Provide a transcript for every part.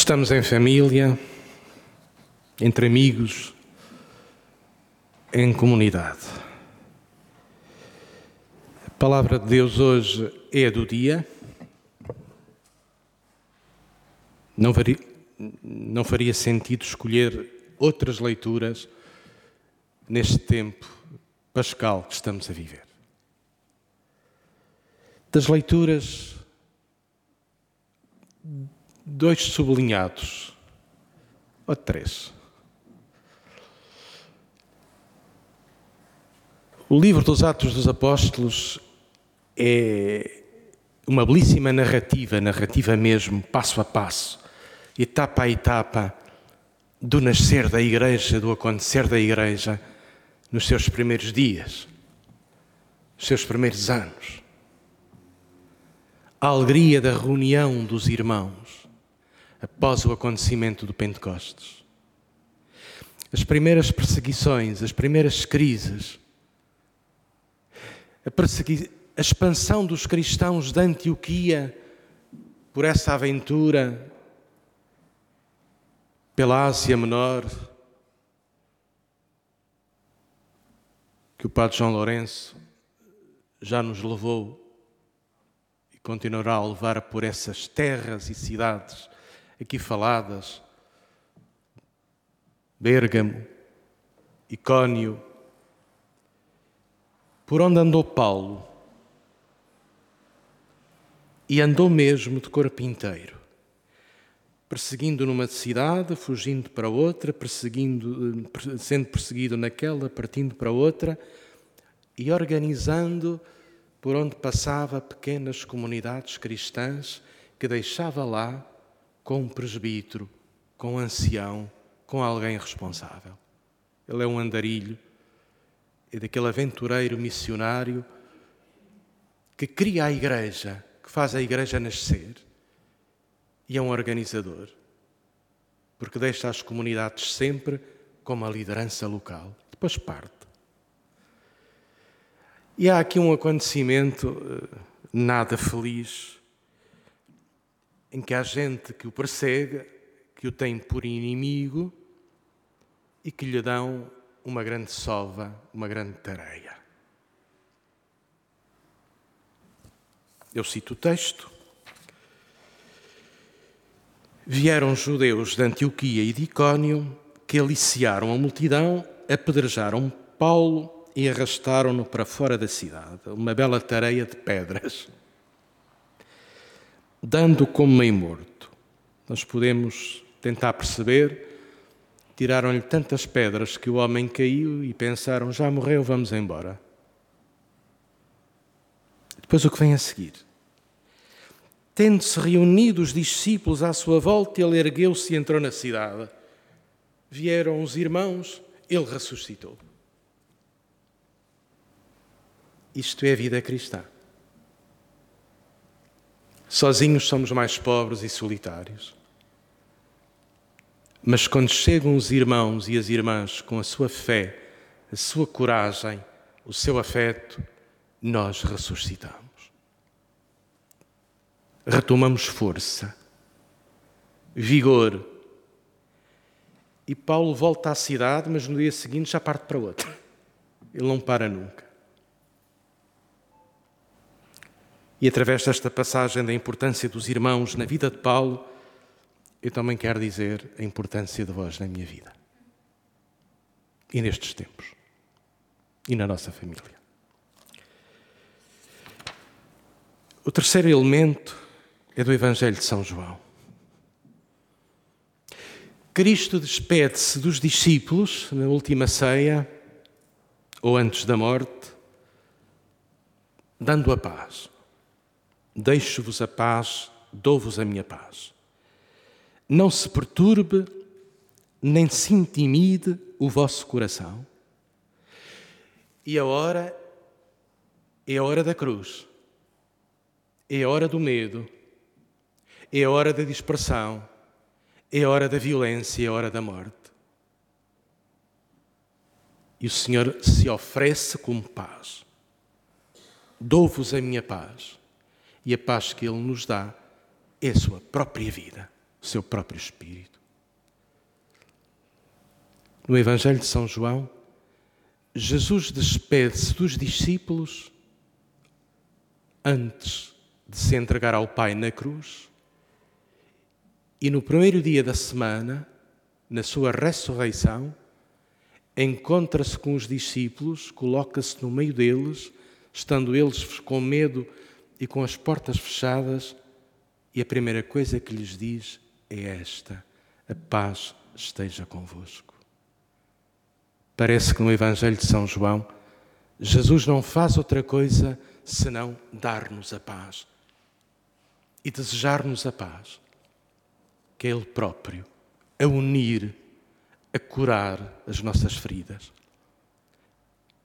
Estamos em família, entre amigos, em comunidade. A palavra de Deus hoje é do dia. Não faria, não faria sentido escolher outras leituras neste tempo pascal que estamos a viver. Das leituras, dois sublinhados, ou três. O livro dos Atos dos Apóstolos é uma belíssima narrativa, narrativa mesmo, passo a passo, etapa a etapa, do nascer da igreja, do acontecer da igreja nos seus primeiros dias, nos seus primeiros anos. A alegria da reunião dos irmãos após o acontecimento do Pentecostes. As primeiras perseguições, as primeiras crises, a, persegui... a expansão dos cristãos de Antioquia por essa aventura pela Ásia Menor, que o Padre João Lourenço já nos levou e continuará a levar por essas terras e cidades aqui faladas, Bérgamo, Icónio, por onde andou Paulo, e andou mesmo de corpo inteiro, perseguindo numa cidade, fugindo para outra, perseguindo, sendo perseguido naquela, partindo para outra, e organizando por onde passava pequenas comunidades cristãs que deixava lá com um presbítero, com um ancião, com alguém responsável. Ele é um andarilho é daquele aventureiro missionário que cria a igreja, que faz a igreja nascer e é um organizador, porque deixa as comunidades sempre como a liderança local. Depois parte. E há aqui um acontecimento eh, nada feliz, em que há gente que o persegue, que o tem por inimigo e que lhe dão uma grande sova, uma grande tareia. Eu cito o texto. Vieram judeus de Antioquia e de Icónio que aliciaram a multidão, apedrejaram Paulo e arrastaram-no para fora da cidade, uma bela tareia de pedras, dando como meio morto. Nós podemos tentar perceber Tiraram-lhe tantas pedras que o homem caiu e pensaram: já morreu, vamos embora. Depois o que vem a seguir? Tendo-se reunido os discípulos à sua volta, ele ergueu-se e entrou na cidade. Vieram os irmãos, ele ressuscitou. Isto é a vida cristã. Sozinhos somos mais pobres e solitários. Mas quando chegam os irmãos e as irmãs com a sua fé, a sua coragem, o seu afeto, nós ressuscitamos. Retomamos força, vigor. E Paulo volta à cidade, mas no dia seguinte já parte para outra. Ele não para nunca. E através desta passagem da importância dos irmãos na vida de Paulo, eu também quero dizer a importância de vós na minha vida. E nestes tempos. E na nossa família. O terceiro elemento é do Evangelho de São João. Cristo despede-se dos discípulos na última ceia, ou antes da morte, dando a paz. Deixo-vos a paz, dou-vos a minha paz. Não se perturbe, nem se intimide o vosso coração. E a hora é a hora da cruz, é a hora do medo, é a hora da dispersão, é a hora da violência, é a hora da morte. E o Senhor se oferece como paz. Dou-vos a minha paz. E a paz que Ele nos dá é a sua própria vida. o seu próprio Espírito. No Evangelho de São João, Jesus despede-se dos discípulos antes de se entregar ao Pai na cruz e no primeiro dia da semana, na sua ressurreição, encontra-se com os discípulos, coloca-se no meio deles, estando eles com medo e com as portas fechadas, e a primeira coisa que lhes diz é esta: a paz esteja convosco. Parece que no Evangelho de São João, Jesus não faz outra coisa senão dar-nos a paz e desejar-nos a paz, que é Ele próprio, a unir, a curar as nossas feridas,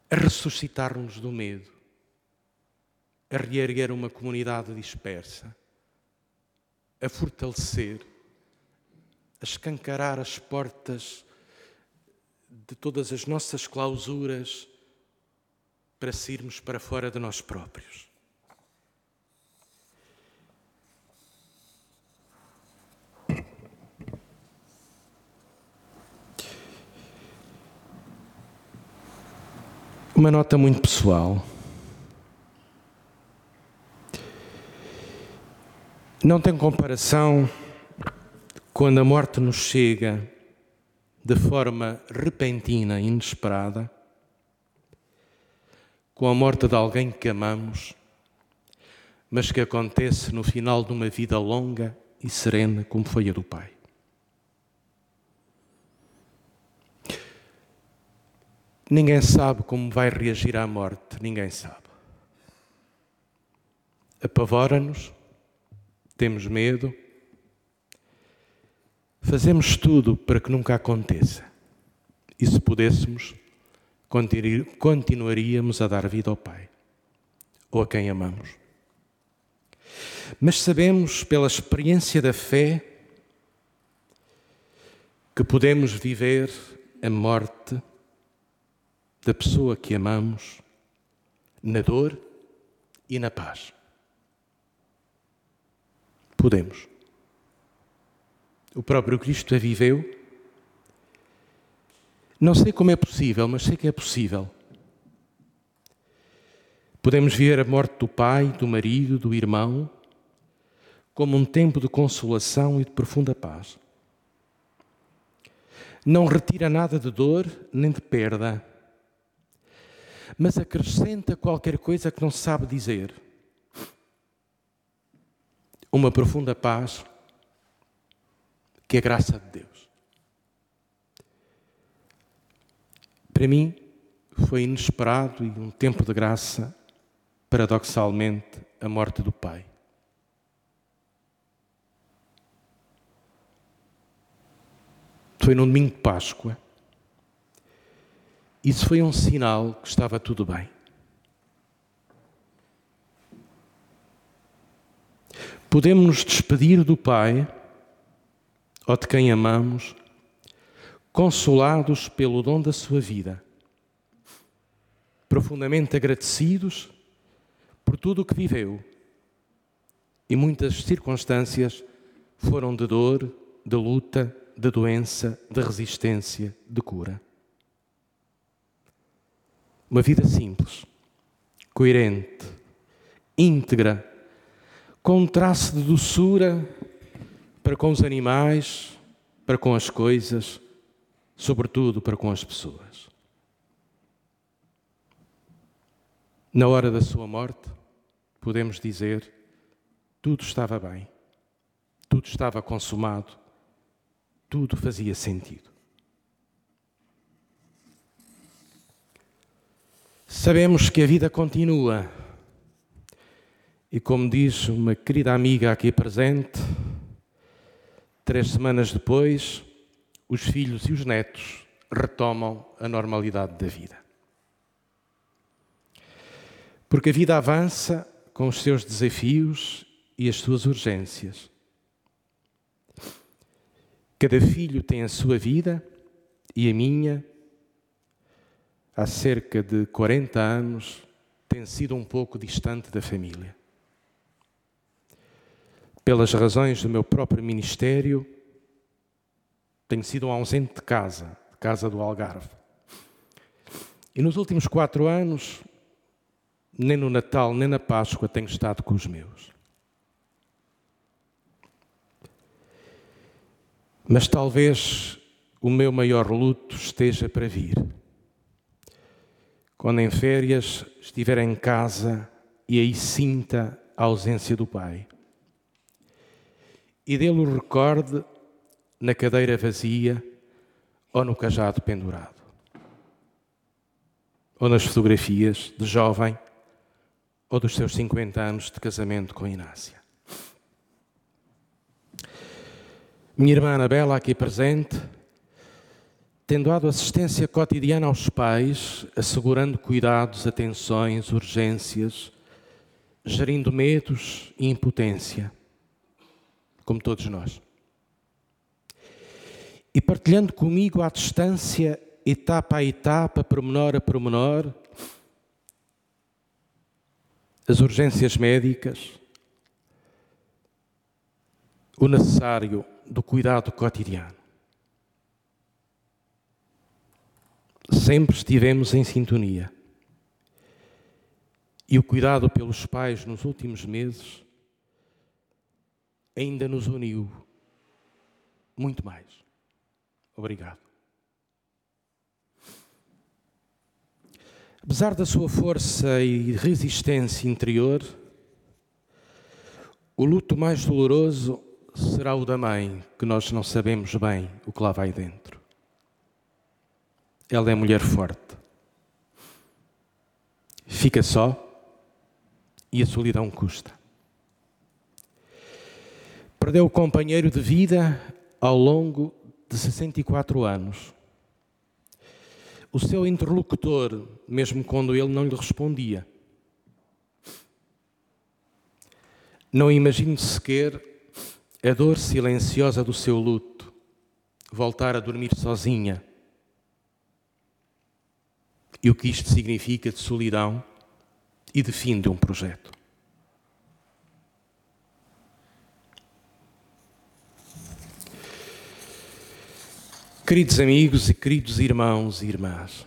a ressuscitar-nos do medo, a reerguer uma comunidade dispersa, a fortalecer, a escancarar as portas de todas as nossas clausuras para sairmos para fora de nós próprios. Uma nota muito pessoal. Não tem comparação quando a morte nos chega de forma repentina e inesperada, com a morte de alguém que amamos, mas que acontece no final de uma vida longa e serena, como foi a do Pai. Ninguém sabe como vai reagir à morte, ninguém sabe. Apavora-nos, temos medo, fazemos tudo para que nunca aconteça. E se pudéssemos, continuaríamos a dar vida ao Pai ou a quem amamos. Mas sabemos pela experiência da fé que podemos viver a morte da pessoa que amamos na dor e na paz. Podemos. O próprio Cristo a viveu. Não sei como é possível, mas sei que é possível. Podemos ver a morte do pai, do marido, do irmão, como um tempo de consolação e de profunda paz. Não retira nada de dor nem de perda mas acrescenta qualquer coisa que não se sabe dizer. Uma profunda paz que é graça de Deus. Para mim, foi inesperado e um tempo de graça, paradoxalmente, a morte do Pai. Foi num domingo de Páscoa isso foi um sinal que estava tudo bem. Podemos nos despedir do Pai ou de quem amamos, consolados pelo dom da sua vida, profundamente agradecidos por tudo o que viveu. E muitas circunstâncias foram de dor, de luta, de doença, de resistência, de cura. Uma vida simples, coerente, íntegra, com um traço de doçura para com os animais, para com as coisas, sobretudo para com as pessoas. Na hora da sua morte, podemos dizer: tudo estava bem, tudo estava consumado, tudo fazia sentido. Sabemos que a vida continua. E como diz uma querida amiga aqui presente, três semanas depois, os filhos e os netos retomam a normalidade da vida. Porque a vida avança com os seus desafios e as suas urgências. Cada filho tem a sua vida e a minha há cerca de 40 anos, tem sido um pouco distante da família. Pelas razões do meu próprio ministério, tenho sido um ausente de casa, de casa do Algarve. E nos últimos quatro anos, nem no Natal, nem na Páscoa tenho estado com os meus. Mas talvez o meu maior luto esteja para vir. Quando em férias estiver em casa e aí sinta a ausência do Pai. E dele o recorde na cadeira vazia ou no cajado pendurado. Ou nas fotografias de jovem ou dos seus 50 anos de casamento com Inácia. Minha irmã Anabela, aqui presente, tendo dado assistência cotidiana aos pais, assegurando cuidados, atenções, urgências, gerindo medos e impotência, como todos nós. E partilhando comigo à distância, etapa a etapa, pormenor a pormenor, as urgências médicas, o necessário do cuidado cotidiano. Sempre estivemos em sintonia. E o cuidado pelos pais nos últimos meses ainda nos uniu muito mais. Obrigado. Apesar da sua força e resistência interior, o luto mais doloroso será o da mãe, que nós não sabemos bem o que lá vai dentro. Ela é mulher forte. Fica só e a solidão custa. Perdeu o companheiro de vida ao longo de 64 anos. O seu interlocutor, mesmo quando ele não lhe respondia. Não imagino sequer a dor silenciosa do seu luto, voltar a dormir sozinha. E o que isto significa de solidão e de fim de um projeto. Queridos amigos e queridos irmãos e irmãs,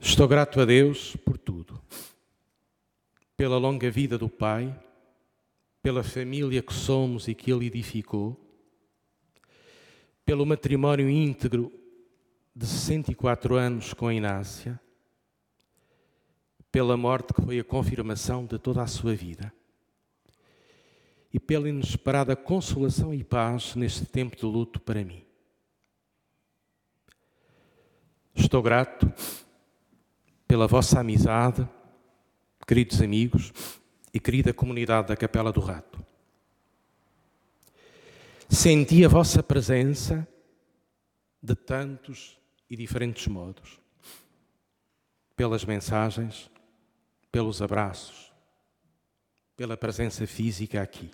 estou grato a Deus por tudo, pela longa vida do Pai, pela família que somos e que Ele edificou, pelo matrimónio íntegro de 64 anos com a Inácia, pela morte que foi a confirmação de toda a sua vida e pela inesperada consolação e paz neste tempo de luto para mim. Estou grato pela vossa amizade, queridos amigos e querida comunidade da Capela do Rato. Senti a vossa presença de tantos e diferentes modos. Pelas mensagens, pelos abraços, pela presença física aqui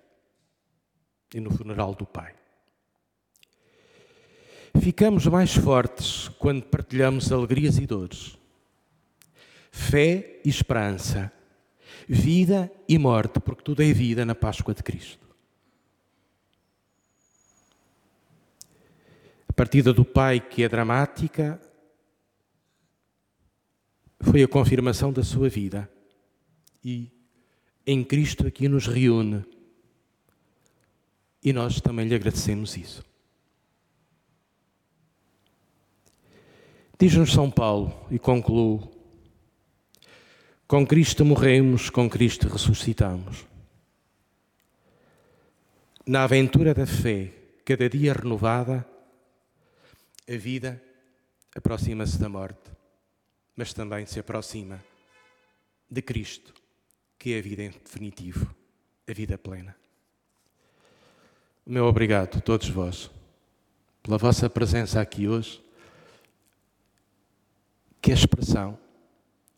e no funeral do Pai. Ficamos mais fortes quando partilhamos alegrias e dores, fé e esperança, vida e morte, porque tudo é vida na Páscoa de Cristo. partida do pai, que é dramática, foi a confirmação da sua vida. E em Cristo aqui nos reúne. E nós também lhe agradecemos isso. Diz-nos São Paulo, e concluo: Com Cristo morremos, com Cristo ressuscitamos. Na aventura da fé, cada dia renovada, a vida aproxima-se da morte, mas também se aproxima de Cristo, que é a vida em definitivo, a vida plena. O meu obrigado a todos vós pela vossa presença aqui hoje, que é expressão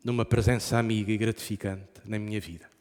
de uma presença amiga e gratificante na minha vida.